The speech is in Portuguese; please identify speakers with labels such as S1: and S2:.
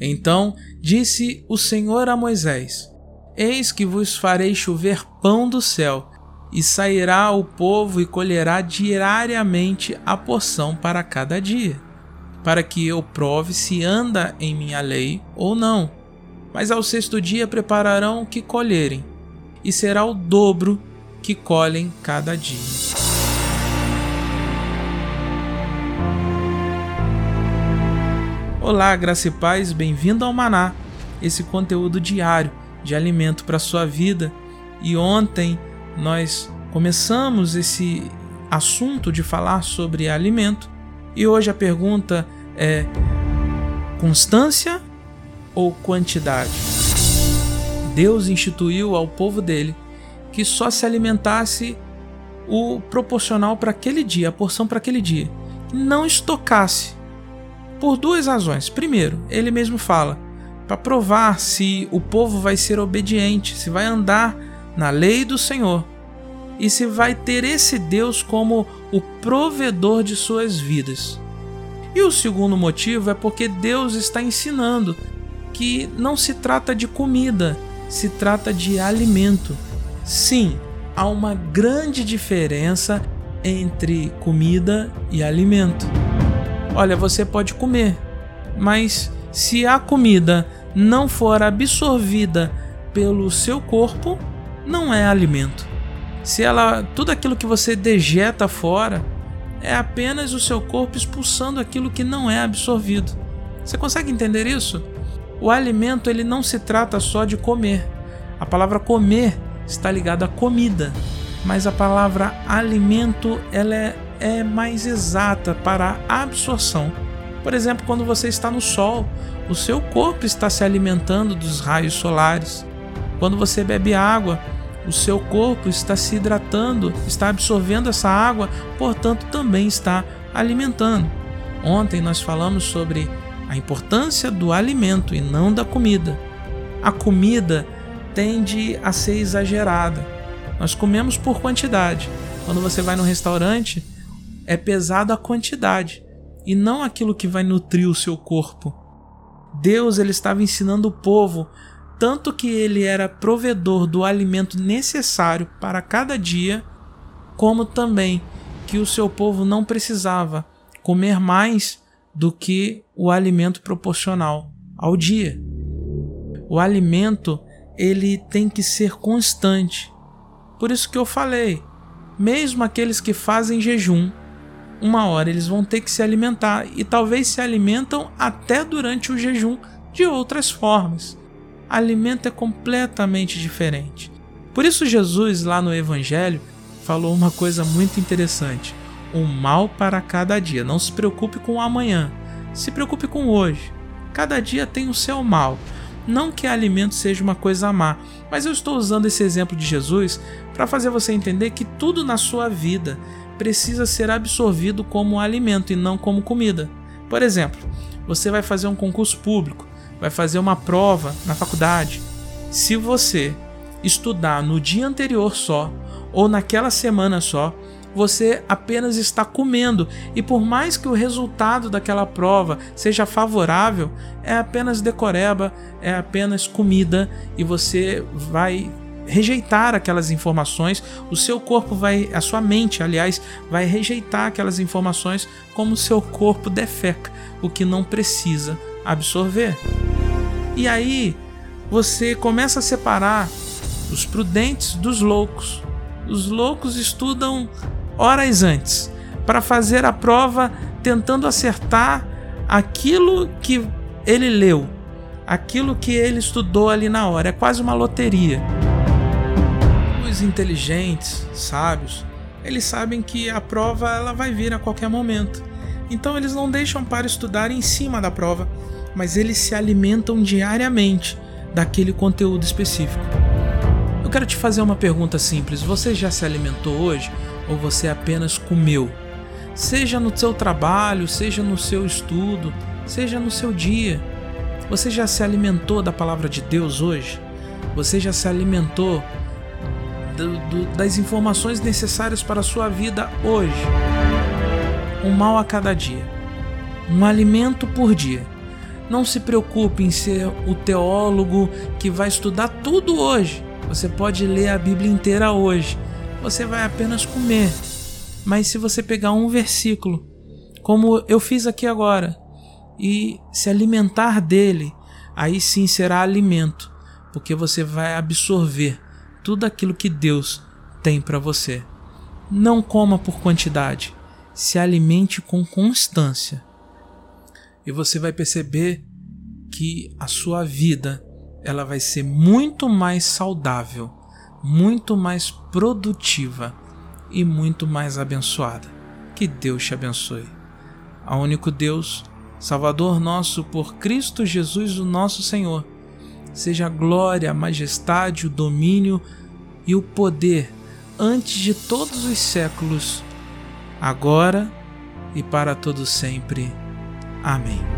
S1: Então disse o Senhor a Moisés: Eis que vos farei chover pão do céu, e sairá o povo e colherá diariamente a porção para cada dia, para que eu prove se anda em minha lei ou não. Mas ao sexto dia prepararão o que colherem, e será o dobro que colhem cada dia. Olá, graça e paz, bem-vindo ao Maná, esse conteúdo diário de alimento para sua vida. E ontem nós começamos esse assunto de falar sobre alimento e hoje a pergunta é constância ou quantidade? Deus instituiu ao povo dele que só se alimentasse o proporcional para aquele dia, a porção para aquele dia, não estocasse por duas razões. Primeiro, ele mesmo fala, para provar se o povo vai ser obediente, se vai andar na lei do Senhor e se vai ter esse Deus como o provedor de suas vidas. E o segundo motivo é porque Deus está ensinando que não se trata de comida, se trata de alimento. Sim, há uma grande diferença entre comida e alimento. Olha, você pode comer, mas se a comida não for absorvida pelo seu corpo, não é alimento. Se ela, tudo aquilo que você dejeta fora é apenas o seu corpo expulsando aquilo que não é absorvido. Você consegue entender isso? O alimento ele não se trata só de comer. A palavra comer está ligada à comida, mas a palavra alimento ela é é mais exata para a absorção. Por exemplo, quando você está no sol, o seu corpo está se alimentando dos raios solares. Quando você bebe água, o seu corpo está se hidratando, está absorvendo essa água, portanto, também está alimentando. Ontem nós falamos sobre a importância do alimento e não da comida. A comida tende a ser exagerada. Nós comemos por quantidade. Quando você vai no restaurante, é pesado a quantidade e não aquilo que vai nutrir o seu corpo. Deus ele estava ensinando o povo tanto que ele era provedor do alimento necessário para cada dia, como também que o seu povo não precisava comer mais do que o alimento proporcional ao dia. O alimento ele tem que ser constante. Por isso que eu falei, mesmo aqueles que fazem jejum, uma hora eles vão ter que se alimentar e talvez se alimentam até durante o jejum de outras formas. Alimento é completamente diferente. Por isso Jesus lá no evangelho falou uma coisa muito interessante: um mal para cada dia. Não se preocupe com o amanhã, se preocupe com hoje. Cada dia tem o seu mal. Não que alimento seja uma coisa má, mas eu estou usando esse exemplo de Jesus para fazer você entender que tudo na sua vida precisa ser absorvido como alimento e não como comida. Por exemplo, você vai fazer um concurso público, vai fazer uma prova na faculdade. Se você estudar no dia anterior só ou naquela semana só, você apenas está comendo e por mais que o resultado daquela prova seja favorável, é apenas decoreba, é apenas comida e você vai rejeitar aquelas informações, o seu corpo vai, a sua mente, aliás, vai rejeitar aquelas informações como o seu corpo defeca, o que não precisa absorver. E aí você começa a separar os prudentes dos loucos. Os loucos estudam horas antes para fazer a prova tentando acertar aquilo que ele leu, aquilo que ele estudou ali na hora. É quase uma loteria inteligentes, sábios, eles sabem que a prova ela vai vir a qualquer momento. Então eles não deixam para estudar em cima da prova, mas eles se alimentam diariamente daquele conteúdo específico. Eu quero te fazer uma pergunta simples: você já se alimentou hoje ou você apenas comeu? Seja no seu trabalho, seja no seu estudo, seja no seu dia. Você já se alimentou da palavra de Deus hoje? Você já se alimentou do, do, das informações necessárias para a sua vida hoje. Um mal a cada dia, um alimento por dia. Não se preocupe em ser o teólogo que vai estudar tudo hoje. Você pode ler a Bíblia inteira hoje. Você vai apenas comer. Mas se você pegar um versículo, como eu fiz aqui agora, e se alimentar dele, aí sim será alimento, porque você vai absorver tudo aquilo que Deus tem para você. Não coma por quantidade, se alimente com constância. E você vai perceber que a sua vida ela vai ser muito mais saudável, muito mais produtiva e muito mais abençoada. Que Deus te abençoe. A único Deus, Salvador nosso por Cristo Jesus, o nosso Senhor, seja a glória, a majestade, o domínio e o poder antes de todos os séculos, agora e para todo sempre. Amém.